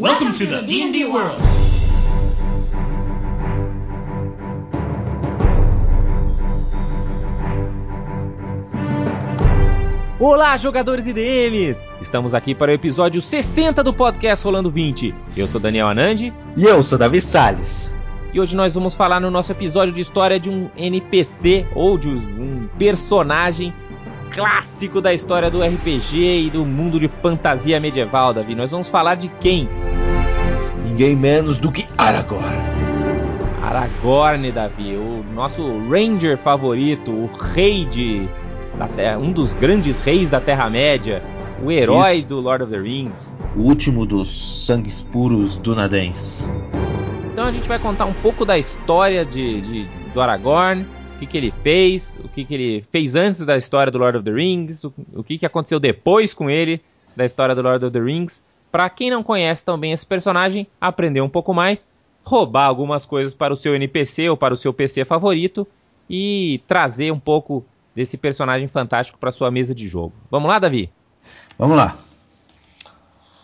Welcome to the D&D world. Olá, jogadores e DMs! Estamos aqui para o episódio 60 do podcast Rolando 20. Eu sou Daniel Anandi E eu sou Davi Salles. e hoje nós vamos falar no nosso episódio de história de um NPC ou de um personagem clássico da história do RPG e do mundo de fantasia medieval, Davi. Nós vamos falar de quem? Ninguém menos do que Aragorn. Aragorn, Davi, o nosso ranger favorito, o rei de terra, um dos grandes reis da Terra-média, o herói Isso. do Lord of the Rings. O último dos sangues puros dunadens. Então a gente vai contar um pouco da história de, de- do Aragorn, que, que ele fez, o que, que ele fez antes da história do Lord of the Rings, o, o que, que aconteceu depois com ele da história do Lord of the Rings. Pra quem não conhece tão bem esse personagem, aprender um pouco mais, roubar algumas coisas para o seu NPC ou para o seu PC favorito e trazer um pouco desse personagem fantástico para sua mesa de jogo. Vamos lá, Davi? Vamos lá.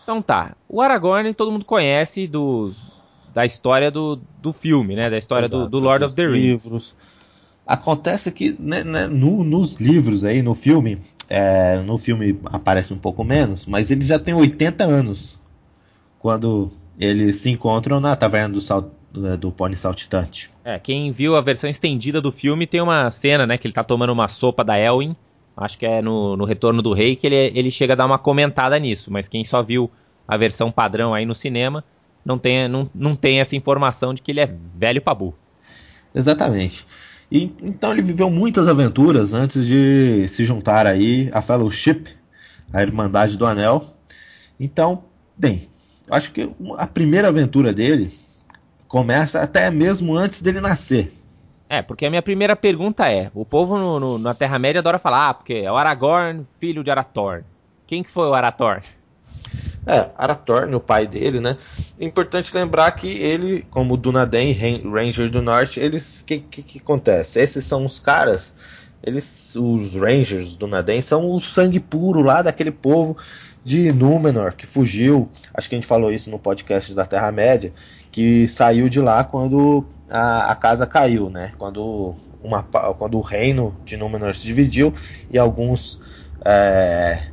Então tá. O Aragorn todo mundo conhece do da história do, do filme, né? Da história do, Exato, do Lord dos of the Rings. Livros. Acontece que né, né, no- nos livros aí, no filme, é, no filme aparece um pouco menos, mas ele já tem 80 anos quando eles se encontram na taverna do, sal, do, do Pony Saltitante. É, quem viu a versão estendida do filme tem uma cena, né? Que ele tá tomando uma sopa da Elwin. Acho que é no, no Retorno do Rei que ele, ele chega a dar uma comentada nisso. Mas quem só viu a versão padrão aí no cinema não tem, não, não tem essa informação de que ele é velho pabu. Exatamente. E, então ele viveu muitas aventuras antes de se juntar aí à Fellowship, a Irmandade do Anel. Então, bem, acho que a primeira aventura dele começa até mesmo antes dele nascer. É, porque a minha primeira pergunta é: o povo no- no- na Terra-média adora falar, ah, porque é o Aragorn, filho de Arathorn. Quem que foi o Arathorn? É, Arathorn, o pai dele, né? Importante lembrar que ele, como Dunaden, Ran- Ranger do Norte, eles, que, que que acontece? Esses são os caras, eles, os Rangers do Dunaden, são o sangue puro lá daquele povo de Númenor que fugiu. Acho que a gente falou isso no podcast da Terra Média, que saiu de lá quando a, a casa caiu, né? Quando uma, quando o reino de Númenor se dividiu e alguns é,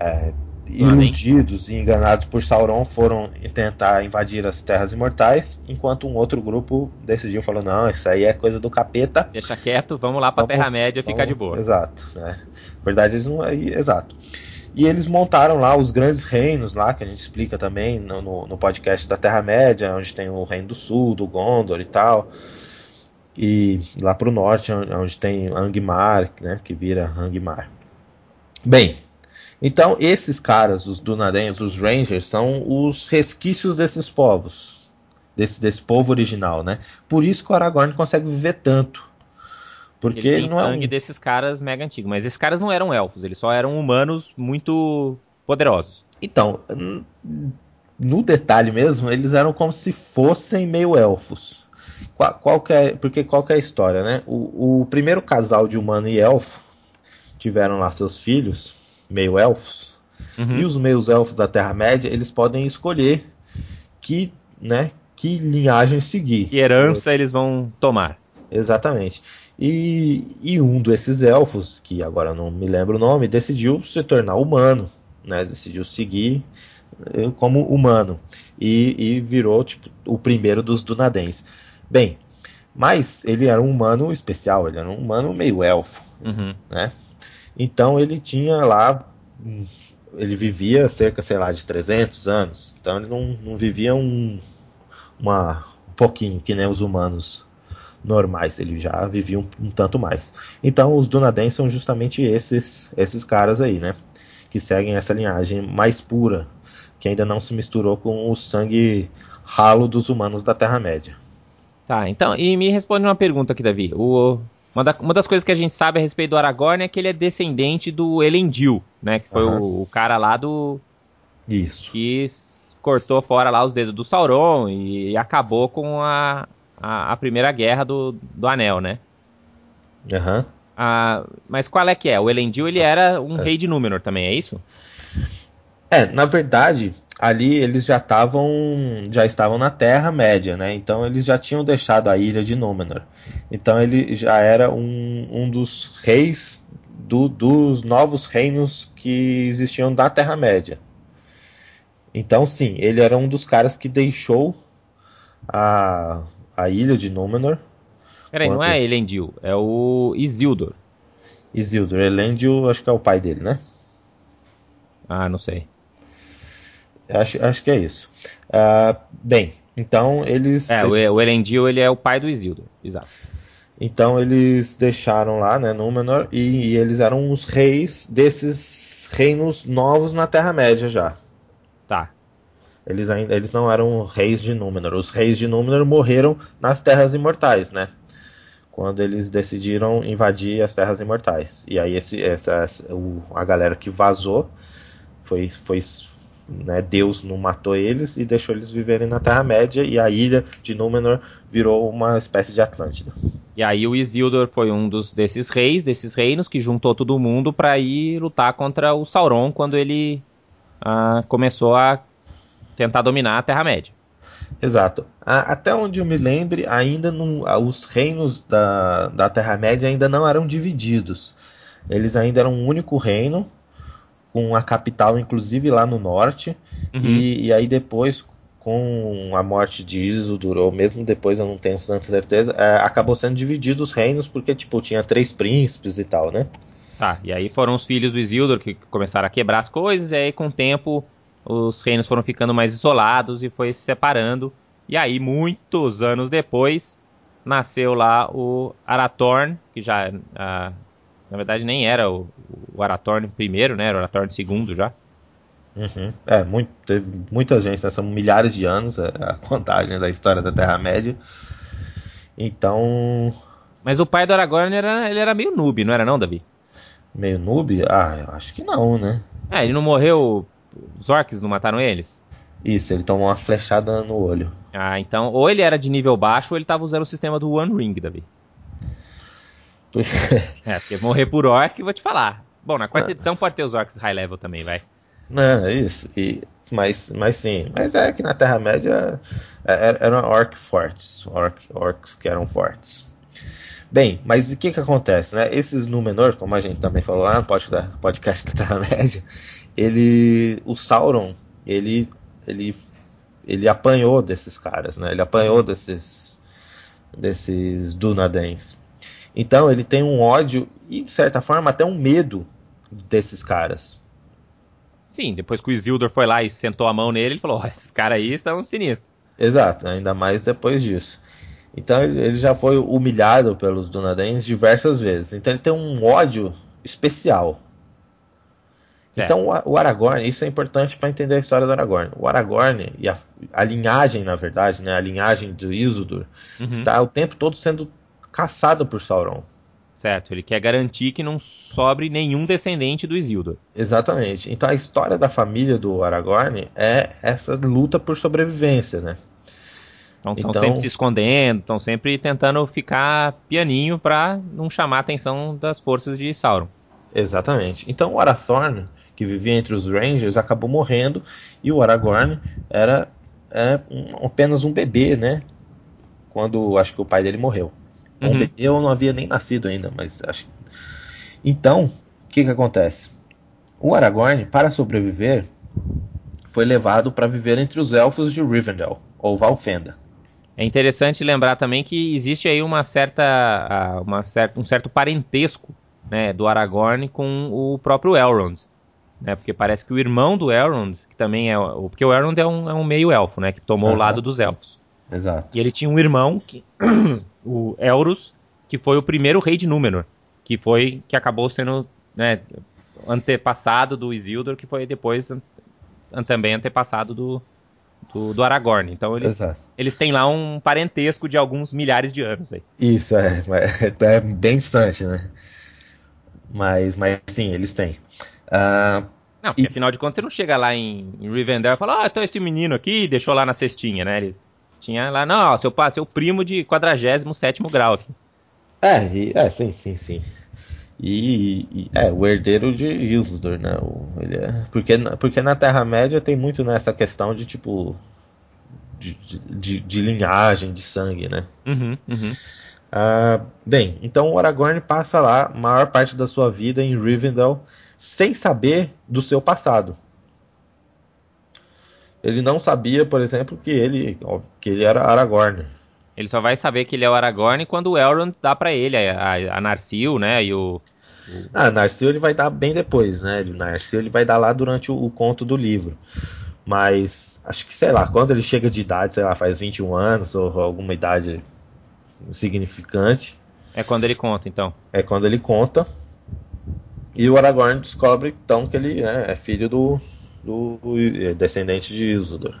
é. Iludidos e enganados por Sauron foram tentar invadir as Terras Imortais, enquanto um outro grupo decidiu falou não, isso aí é coisa do capeta. Deixa quieto, vamos lá pra Vamos- Terra-média ficar de boa. Exato, né? Na verdade eles não aí, exato. E eles montaram lá os grandes reinos lá, que a gente explica também no, no, no podcast da Terra-média, onde tem o Reino do Sul, do Gondor e tal. E lá pro norte, onde onde tem Angmar, né, que vira Angmar. Bem, então esses caras, os Dunadens, os Rangers, são os resquícios desses povos. Desse, desse povo original, né? Por isso que o Aragorn consegue viver tanto. Porque ele tem não é um- sangue desses caras mega antigos. Mas esses caras não eram elfos, eles só eram humanos muito poderosos. Então, no detalhe mesmo, eles eram como se fossem meio elfos. Qual, qual que é, porque qual que é a história, né? O, o primeiro casal de humano e elfo tiveram lá seus filhos, meio elfos, Uhum. e os meios elfos da Terra-média, eles podem escolher que, né, que linhagem seguir. Que herança eles vão tomar. Exatamente. E, e um desses elfos, que agora não me lembro o nome, decidiu se tornar humano, né? Decidiu seguir eh, como humano e, e virou tipo, o primeiro dos Dunadens. Bem, mas ele era um humano especial, ele era um humano meio elfo, Uhum. né? Então ele tinha lá, ele vivia cerca, sei lá, de 300 anos. Então ele não, não vivia um, uma, um pouquinho que nem os humanos normais, ele já vivia um, um tanto mais. Então os Dunadens são justamente esses, esses caras aí, né? Que seguem essa linhagem mais pura, que ainda não se misturou com o sangue ralo dos humanos da Terra-média. Tá, então, e me responde uma pergunta aqui, Davi. O, uma, da- uma das coisas que a gente sabe a respeito do Aragorn é que ele é descendente do Elendil, né? Que foi Aham. o, o cara lá do. Isso. que cortou fora lá os dedos do Sauron e, acabou com a, a, a primeira guerra do, do Anel, né? Aham. Ah, mas qual é que é? O Elendil ele era um rei de Númenor também, é isso? É, na verdade, ali eles já estavam já estavam na Terra Média, né? Então eles já tinham deixado a ilha de Númenor. Então ele já era um, um dos reis do, dos novos reinos que existiam da Terra Média. Então sim, ele era um dos caras que deixou a, a ilha de Númenor. Peraí, quando... não é Elendil, é o Isildur. Isildur, Elendil acho que é o pai dele, né? Ah, não sei. Acho, acho que é isso. Uh, bem, então eles. É, eles... o Elendil ele é o pai do Isildur, exato. Então eles deixaram lá, né, Númenor, e, e eles eram os reis desses reinos novos na Terra-média já. Tá. Eles ainda eles não eram reis de Númenor. Os reis de Númenor morreram nas Terras Imortais, né? Quando eles decidiram invadir as Terras Imortais. E aí esse, essa, essa o, a galera que vazou foi, foi né, Deus não matou eles e deixou eles viverem na Terra-média e a ilha de Númenor virou uma espécie de Atlântida. E aí o Isildur foi um dos desses reis, desses reinos, que juntou todo mundo para ir lutar contra o Sauron quando ele ah, começou a tentar dominar a Terra-média. Exato. Até onde eu me lembre, ainda não, os reinos da, da Terra-média ainda não eram divididos. Eles ainda eram um único reino, com a capital, inclusive, lá no norte. Uhum. E, e, aí depois, com a morte de Isildur, ou mesmo depois, eu não tenho tanta certeza, é, acabou sendo dividido os reinos, porque, tipo, tinha três príncipes e tal, né? Tá, e aí foram os filhos do Isildur que começaram a quebrar as coisas, e aí com o tempo os reinos foram ficando mais isolados e foi se separando. E aí, muitos anos depois, nasceu lá o Arathorn, que já uh, na verdade, nem era o, o Aratorn primeiro, né? Era o Aratorn segundo já. Uhum. É, muito, teve muita gente, né? são milhares de anos é, a contagem da história da Terra-média. Então. Mas o pai do Aragorn era, ele era meio noob, não era não, Davi? Meio noob? Ah, eu acho que não, né? É, ele não morreu. Os orcs não mataram eles? Isso, ele tomou uma flechada no olho. Ah, então, ou ele era de nível baixo ou ele tava usando o sistema do One Ring, Davi. é, porque morrer por orc, vou te falar. Bom, na quarta edição pode ter os orcs high level também, vai. Não, é isso. E, mas, mas sim. Mas é que na Terra-média é, é, eram orc fortes. Orc, orcs que eram fortes. Bem, mas o que que acontece, né? Esses Númenor, como a gente também falou lá no podcast da Terra-média, ele, o Sauron, ele, ele, ele apanhou desses caras, né? Ele apanhou desses, desses Dunadens. Então ele tem um ódio e, de certa forma, até um medo desses caras. Sim, depois que o Isildur foi lá e sentou a mão nele, ele falou: oh, esses caras aí são sinistros. Exato, ainda mais depois disso. Então ele já foi humilhado pelos Dunadens diversas vezes. Então ele tem um ódio especial. Certo. Então o Aragorn, isso é importante para entender a história do Aragorn. O Aragorn e a, a linhagem, na verdade, né, a linhagem do Isildur, uhum. está o tempo todo sendo caçado por Sauron. Certo, ele quer garantir que não sobre nenhum descendente do Isildur. Exatamente. Então a história da família do Aragorn é essa luta por sobrevivência, né? Então estão então... sempre se escondendo, estão sempre tentando ficar pianinho para não chamar a atenção das forças de Sauron. Exatamente. Então o Arathorn, que vivia entre os Rangers, acabou morrendo e o Aragorn era é, um, apenas um bebê, né? Quando acho que o pai dele morreu. Uhum. Eu não havia nem nascido ainda, mas acho. Então, o que que acontece? O Aragorn, para sobreviver, foi levado para viver entre os elfos de Rivendell, ou Valfenda. É interessante lembrar também que existe aí uma certa, uma certa um certo parentesco né, do Aragorn com o próprio Elrond. Né, porque parece que o irmão do Elrond, que também é. Porque o Elrond é um, é um meio elfo, né? Que tomou uhum. o lado dos elfos. Exato. E ele tinha um irmão, que, o Elrus, que foi o primeiro rei de Númenor, que foi que acabou sendo né, antepassado do Isildur, que foi depois também antepassado do, do, do, Aragorn. Então eles, eles têm lá um parentesco de alguns milhares de anos aí. Isso, é, é bem distante, né? Mas, mas sim, eles têm. Uh, não, porque e... afinal de contas você não chega lá em, em Rivendell e fala, ah, então esse menino aqui deixou lá na cestinha, né? Ele tinha lá, não, seu pai, seu primo de 47 grau aqui. É, e, é, sim, sim, sim. E, e, é o herdeiro de Isildur, né? O, ele é, porque, porque na Terra-média tem muito nessa questão de tipo. De, de, de, linhagem, de sangue, né? Uhum, uhum. Ah, bem, então o Aragorn passa lá a maior parte da sua vida em Rivendell sem saber do seu passado. Ele não sabia, por exemplo, que ele, que ele era Aragorn. Ele só vai saber que ele é o Aragorn quando o Elrond dá para ele a, a, Narsil, né? E o, o... Ah, Narsil ele vai dar bem depois, né? Narsil ele vai dar lá durante o, o, conto do livro. Mas acho que, sei lá, quando ele chega de idade, sei lá, faz 21 anos ou alguma idade significante. É quando ele conta, então. É quando ele conta. E o Aragorn descobre então que ele né, é filho do, do, é descendente de Isildur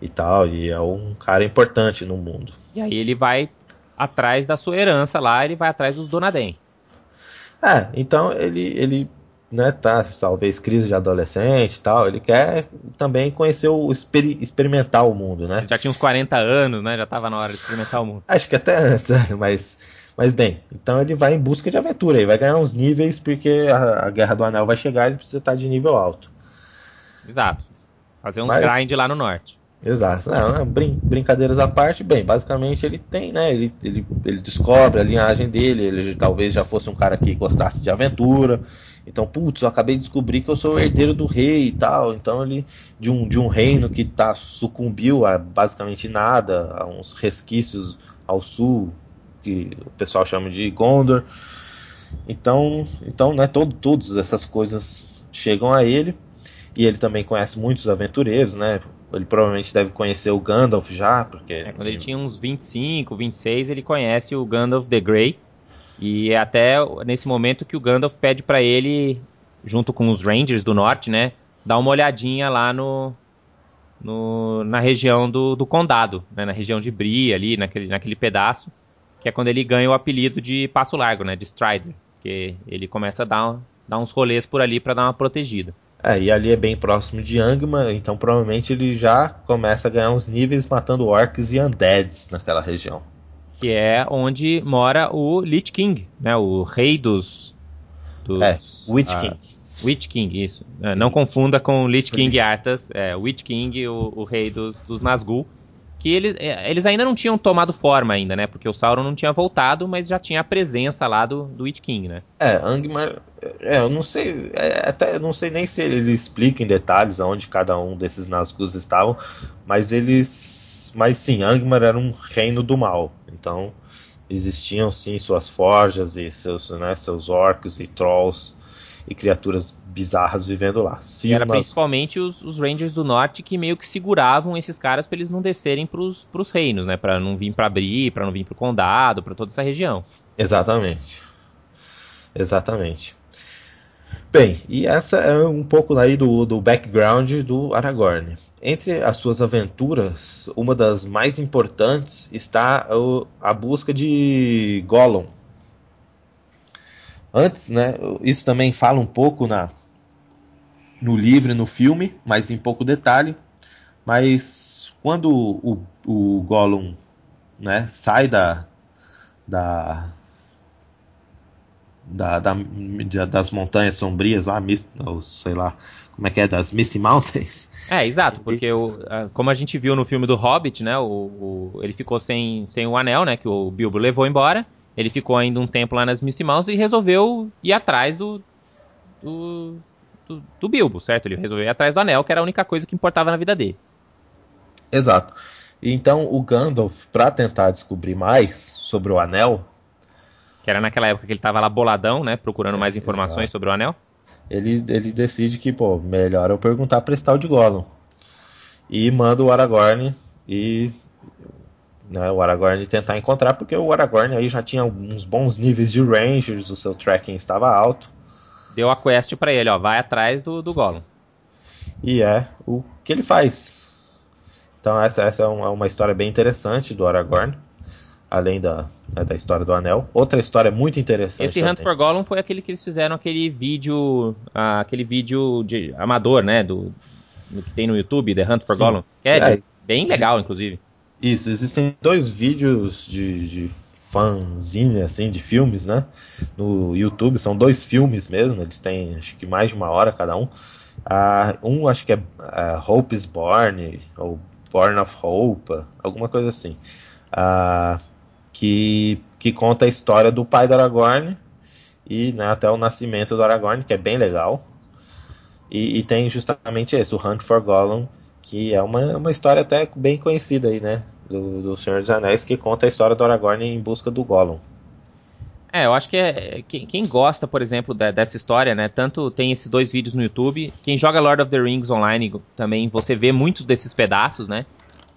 e tal, e é um cara importante no mundo. E aí ele vai atrás da sua herança lá, ele vai atrás dos Donadem. É, então ele, ele né, tá, talvez crise de adolescente e tal, ele quer também conhecer o, exper experimentar o mundo, né? Já tinha uns 40 anos, né, já tava na hora de experimentar o mundo. Acho que até antes, né, mas... Mas bem, então ele vai em busca de aventura, ele vai ganhar uns níveis porque a, a Guerra do Anel vai chegar e ele precisa estar de nível alto. Exato. Fazer uns mas, grind lá no norte. Exato. Não, brin brincadeiras à parte, bem, basicamente ele tem, né? Ele, ele, ele descobre a linhagem dele, ele talvez já fosse um cara que gostasse de aventura. Então, putz, eu acabei de descobrir que eu sou o herdeiro do rei e tal. Então ele de um, de um reino que tá sucumbiu a basicamente nada, a uns resquícios ao sul, que o pessoal chama de Gondor. Então, então né, todo, todas essas coisas chegam a ele. E ele também conhece muitos aventureiros, né? Ele provavelmente deve conhecer o Gandalf já, porque. É, quando ele tinha uns 25, 26, ele conhece o Gandalf the Grey. E é até nesse momento que o Gandalf pede para ele, junto com os Rangers do norte, né? Dar uma olhadinha lá no. no na região do, do condado, né, na região de Bri, ali, naquele, naquele pedaço. Que é quando ele ganha o apelido de Passo Largo, né? De Strider. Porque ele começa a dar, dar uns rolês por ali para dar uma protegida. É, e ali é bem próximo de Angmar, então provavelmente ele já começa a ganhar uns níveis matando orcs e undeads naquela região. Que é onde mora o Lich King, né? O rei dos. dos é, Witch ah, King. Witch King, isso. É, não confunda com Lich King Arthas. É, Witch King, o, o rei dos, dos Nazgûl que eles, é, eles ainda não tinham tomado forma ainda, né? Porque o Sauron não tinha voltado, mas já tinha a presença lá do, do Witch King, né? É, Angmar, é, eu não sei, é, até eu não sei nem se ele explica em detalhes aonde cada um desses Nazgûl estavam, mas eles, mas sim, Angmar era um reino do mal, então existiam sim suas forjas e seus, né, seus orcs e trolls e criaturas bizarras vivendo lá. Se era principalmente os, os, Rangers do Norte que meio que seguravam esses caras para eles não descerem pros, pros reinos, né? Para não vir para Bri, para não vir pro condado, para toda essa região. Exatamente. Exatamente. Bem, e essa é um pouco aí do, do background do Aragorn. Entre as suas aventuras, uma das mais importantes está a busca de Gollum, Antes, né, isso também fala um pouco na no livro e no filme, mas em pouco detalhe. Mas quando o, o Gollum né, sai da, da, da, da, das montanhas sombrias lá, sei lá, como é que é, das Misty Mountains. É, exato, porque o, como a gente viu no filme do Hobbit, né, o, o, ele ficou sem, sem o anel, né, que o Bilbo levou embora, ele ficou ainda um tempo lá nas Misty Mountains e resolveu ir atrás do, do, do, do Bilbo, certo? Ele resolveu ir atrás do anel, que era a única coisa que importava na vida dele. Exato. Então o Gandalf, para tentar descobrir mais sobre o anel, que era naquela época que ele estava lá boladão, né, procurando mais informações Exato. sobre o anel. Ele, ele decide que, pô, melhor eu perguntar para esse tal de Gollum. E manda o Aragorn e né, o Aragorn tentar encontrar, porque o Aragorn aí já tinha uns bons níveis de Rangers, o seu tracking estava alto. Deu a quest para ele, ó, vai atrás do, do Gollum. E é o que ele faz. Então essa, essa é uma, uma história bem interessante do Aragorn, além da, né, da história do Anel. Outra história muito interessante. Esse Hunt for Gollum foi aquele que eles fizeram aquele vídeo, uh, aquele vídeo de amador, né, do, do que tem no YouTube, The Hunt for Sim. Gollum. Que é, é bem legal, inclusive. Isso, existem dois vídeos de, de fanzinha assim de filmes, né? No YouTube são dois filmes mesmo, eles têm acho que mais de uma hora cada um. Uh, um acho que é uh, Hope is Born ou Born of Hope, alguma coisa assim, uh, que que conta a história do pai do Aragorn e né, até o nascimento do Aragorn, que é bem legal. E, e, tem justamente esse, o Hunt for Gollum, que é uma, uma história até bem conhecida aí, né? Do, do Senhor dos Anéis, que conta a história do Aragorn em busca do Gollum. É, eu acho que é, quem, quem gosta, por exemplo, da, dessa história, né? Tanto tem esses dois vídeos no YouTube. Quem joga Lord of the Rings online também, você vê muitos desses pedaços, né?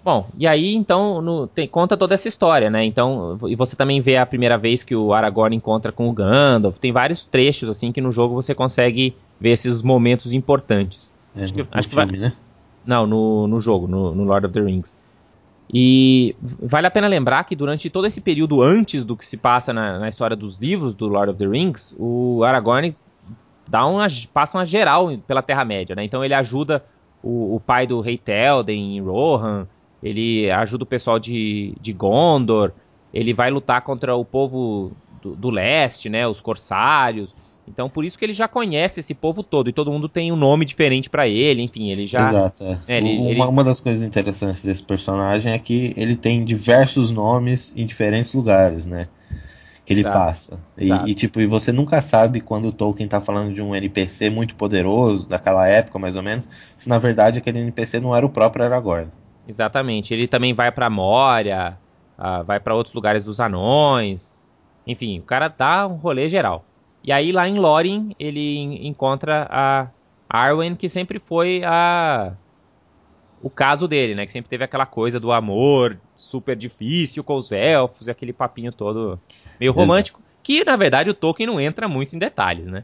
Bom, e aí então no, tem, conta toda essa história, né? Então, e você também vê a primeira vez que o Aragorn encontra com o Gandalf. Tem vários trechos assim que no jogo você consegue ver esses momentos importantes. É, acho que, no acho filme, que vai... né? Não, no, no jogo, no, no Lord of the Rings. E vale a pena lembrar que durante todo esse período antes do que se passa na, na história dos livros do Lord of the Rings, o Aragorn dá uma, passa uma geral pela Terra-média, né? Então ele ajuda o, o, pai do rei Telden em Rohan, ele ajuda o pessoal de, de Gondor, ele vai lutar contra o povo do, do leste, né? Os corsários. Então, por isso que ele já conhece esse povo todo e todo mundo tem um nome diferente para ele, enfim, ele já. Exato. É. É, ele, uma, ele... uma, das coisas interessantes desse personagem é que ele tem diversos nomes em diferentes lugares, né? Que ele Exato. passa. E, e, tipo, e você nunca sabe quando o Tolkien tá falando de um NPC muito poderoso, daquela época mais ou menos, se na verdade aquele NPC não era o próprio Aragorn. Exatamente. Ele também vai para Moria, uh, vai para outros lugares dos anões. Enfim, o cara dá um rolê geral. E aí lá em Lórien ele encontra a Arwen, que sempre foi a o caso dele, né? Que sempre teve aquela coisa do amor super difícil com os elfos e aquele papinho todo meio romântico. Exato. Que na verdade o Tolkien não entra muito em detalhes, né?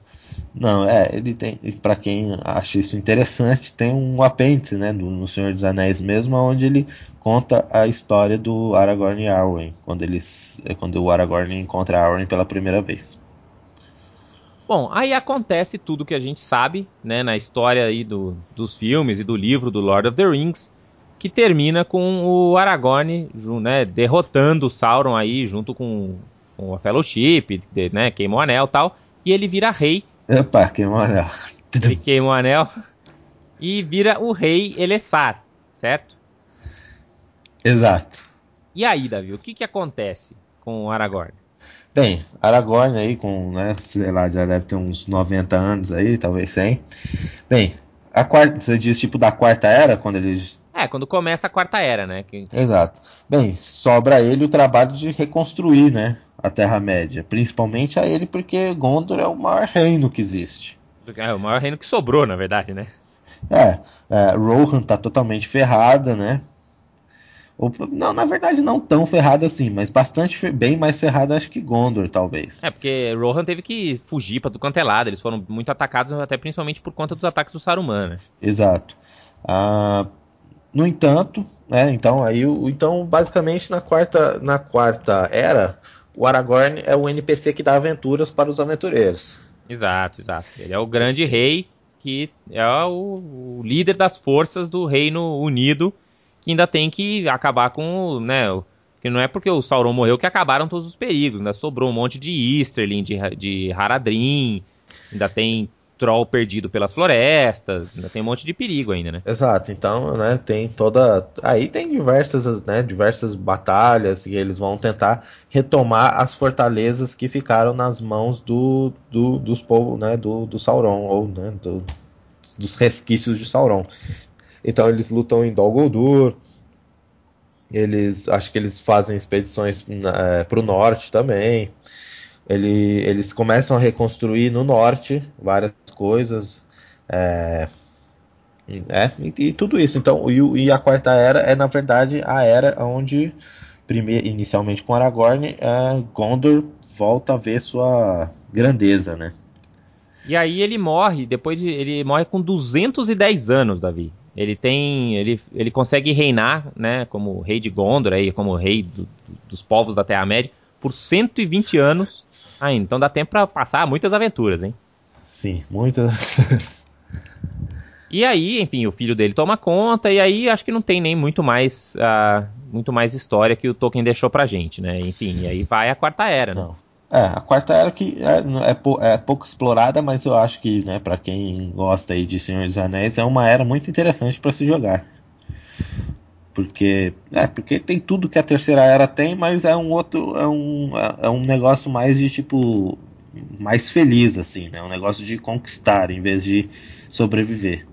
Não, é, ele tem, para quem acha isso interessante, tem um apêndice, né, no, no Senhor dos Anéis mesmo, onde ele conta a história do Aragorn e Arwen, quando eles, quando o Aragorn encontra Arwen pela primeira vez. Bom, aí acontece tudo que a gente sabe, né, na história aí do, dos filmes e do livro do Lord of the Rings, que termina com o Aragorn, né, derrotando o Sauron aí junto com, com a Fellowship, né, queima o anel e tal, e ele vira rei. Opa, queima o anel. Ele queima o anel e vira o rei Elessar, certo? Exato. E aí, Davi, o que que acontece com o Aragorn? Bem, Aragorn aí com, né, sei lá, já deve ter uns 90 anos aí, talvez 100. Bem, a quarta, você diz tipo da quarta era, quando eles... É, quando começa a quarta era, né? Que... Exato. Bem, sobra a ele o trabalho de reconstruir, né, a Terra-média. Principalmente a ele porque Gondor é o maior reino que existe. É, o maior reino que sobrou, na verdade, né? É, é Rohan tá totalmente ferrada, né? Não, na verdade não tão ferrada assim, mas bastante bem mais ferrada acho que Gondor, talvez. É, porque Rohan teve que fugir para do quanto é lado, eles foram muito atacados, até principalmente por conta dos ataques do Saruman, né? Exato. Ah, no entanto, né, então aí então basicamente na quarta na quarta era, o Aragorn é o NPC que dá aventuras para os aventureiros. Exato, exato. Ele é o grande rei que é o, o líder das forças do Reino Unido que ainda tem que acabar com, né, que não é porque o Sauron morreu que acabaram todos os perigos, ainda sobrou um monte de Easterling, de, de Haradrim, ainda tem troll perdido pelas florestas, ainda tem um monte de perigo ainda, né? Exato, então, né, tem toda, aí tem diversas, né, diversas batalhas e eles vão tentar retomar as fortalezas que ficaram nas mãos do, do dos povos, né, do, do Sauron ou, né, do, dos resquícios de Sauron. Então eles lutam em Dol Guldur. Eles acho que eles fazem expedições é, para o norte também. Ele, eles começam a reconstruir no norte várias coisas. É, é e, e, tudo isso. Então, e, e, a quarta era é na verdade a era onde primeiro, inicialmente com Aragorn, é, Gondor volta a ver sua grandeza, né? E aí ele morre, depois de, ele morre com 210 anos, Davi. Ele tem. Ele, ele consegue reinar, né? Como rei de Gondor, aí, como rei do, dos povos da Terra-média, por 120 anos ainda. Então dá tempo para passar muitas aventuras, hein? Sim, muitas. E aí, enfim, o filho dele toma conta, e aí acho que não tem nem muito mais, uh, muito mais história que o Tolkien deixou pra gente, né? Enfim, e aí vai a quarta era, né? Não. É, a quarta era que é, é, é, pouco explorada, mas eu acho que, né, para quem gosta aí de Senhor dos Anéis, é uma era muito interessante para se jogar. Porque, é, porque tem tudo que a terceira era tem, mas é um outro, é um, é, é um negócio mais de tipo, mais feliz, assim, né? Um negócio de conquistar em vez de sobreviver.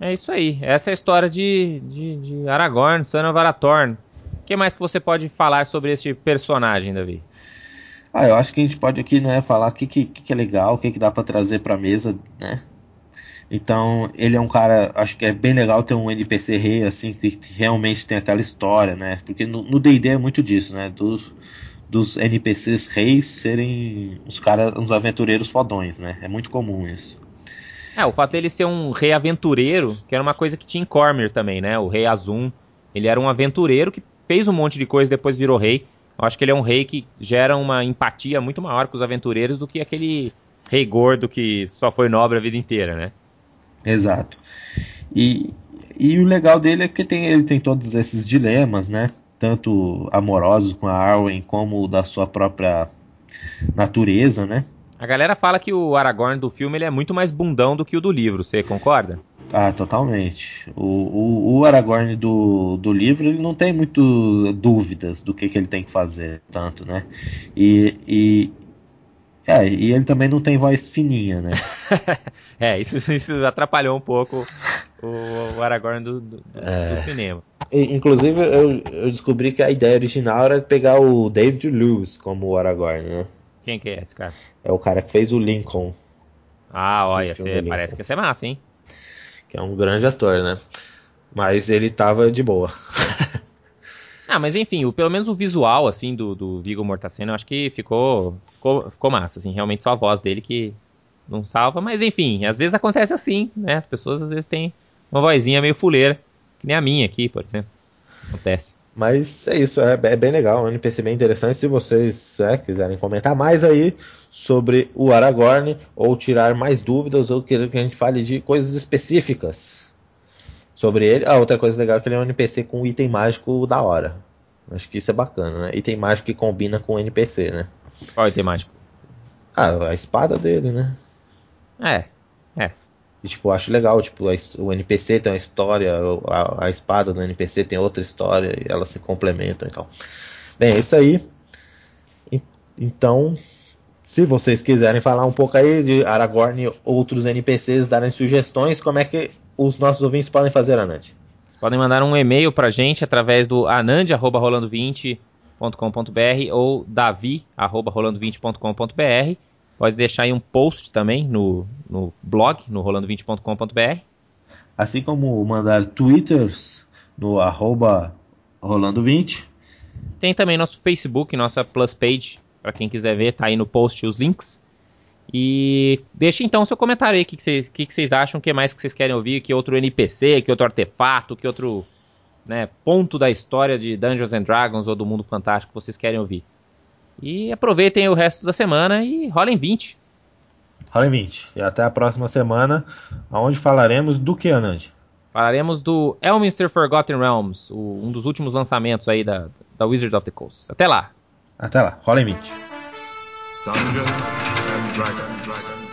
É isso aí. Essa é a história de, de, de Aragorn, Arathorn. O que mais que você pode falar sobre este personagem, Davi? Ah, eu acho que a gente pode aqui, né, falar o que, que, que é legal, o que, que dá para trazer pra mesa, né? Então, ele é um cara, acho que é bem legal ter um NPC rei, assim, que realmente tem aquela história, né? Porque no D&D é muito disso, né? Dos, dos NPCs reis serem os caras, uns aventureiros fodões, né? É muito comum isso. É, o fato dele ser um rei aventureiro, que era uma coisa que tinha em Cormyr também, né? O rei Azum, ele era um aventureiro que fez um monte de coisa e depois virou rei. Eu acho que ele é um rei que gera uma empatia muito maior com os aventureiros do que aquele rei gordo que só foi nobre a vida inteira, né? Exato. E, e o legal dele é que tem, ele tem todos esses dilemas, né? Tanto amorosos com a Arwen como da sua própria natureza, né? A galera fala que o Aragorn do filme ele é muito mais bundão do que o do livro, você concorda? Ah, totalmente. O, o, o, Aragorn do, do livro ele não tem muito dúvidas do que, que ele tem que fazer, tanto, né? E, e, é, e ele também não tem voz fininha, né? é, isso, isso atrapalhou um pouco o, o Aragorn do, do, é. do cinema. Inclusive, eu, eu, descobri que a ideia original era pegar o David Lewis como o Aragorn, né? Quem que é esse cara? É o cara que fez o Lincoln. Ah, olha, você, parece que ia ser massa, hein? Que é um grande ator, né? Mas ele tava de boa. ah, mas enfim, o, pelo menos o visual, assim, do, do Viggo Mortensen, eu acho que ficou, ficou, ficou massa, assim. Realmente só a voz dele que não salva. Mas enfim, às vezes acontece assim, né? As pessoas às vezes têm uma vozinha meio fuleira. Que nem a minha aqui, por exemplo. Acontece. Mas é isso, é, é bem legal, um NPC bem interessante. Se vocês é, quiserem comentar mais aí sobre o Aragorn, ou tirar mais dúvidas, ou querer que a gente fale de coisas específicas sobre ele. Ah, outra coisa legal é que ele é um NPC com item mágico da hora. Acho que isso é bacana, né? Item mágico que combina com o NPC, né? Qual item mágico? Ah, a espada dele, né? É, é. E, tipo, acho legal, tipo, o NPC tem uma história, a, a, espada do NPC tem outra história, e elas se complementam e tal. Bem, é isso aí. Então, se vocês quiserem falar um pouco aí de Aragorn e outros NPCs, darem sugestões, como é que os nossos ouvintes podem fazer, Anand? Vocês podem mandar um e-mail pra gente através do anand.rolando20.com.br ou davi.rolando20.com.br Pode deixar aí um post também no, no blog, no rolando20.com.br. Assim como mandar twitters no arroba rolando20. Tem também nosso Facebook, nossa plus page, para quem quiser ver, tá aí no post os links. E deixe então seu comentário aí, o que, vocês, que, que acham, o que mais que vocês querem ouvir, que outro NPC, que outro artefato, que outro né, ponto da história de Dungeons and Dragons ou do mundo fantástico vocês querem ouvir. E aproveitem o resto da semana e rolem 20. Rolem 20. E até a próxima semana, onde falaremos do que, Anand? Falaremos do Elminster Forgotten Realms, o, um dos últimos lançamentos aí da, da Wizard of the Coast. Até lá. Até lá. Rolem 20. Dungeons and Dragons.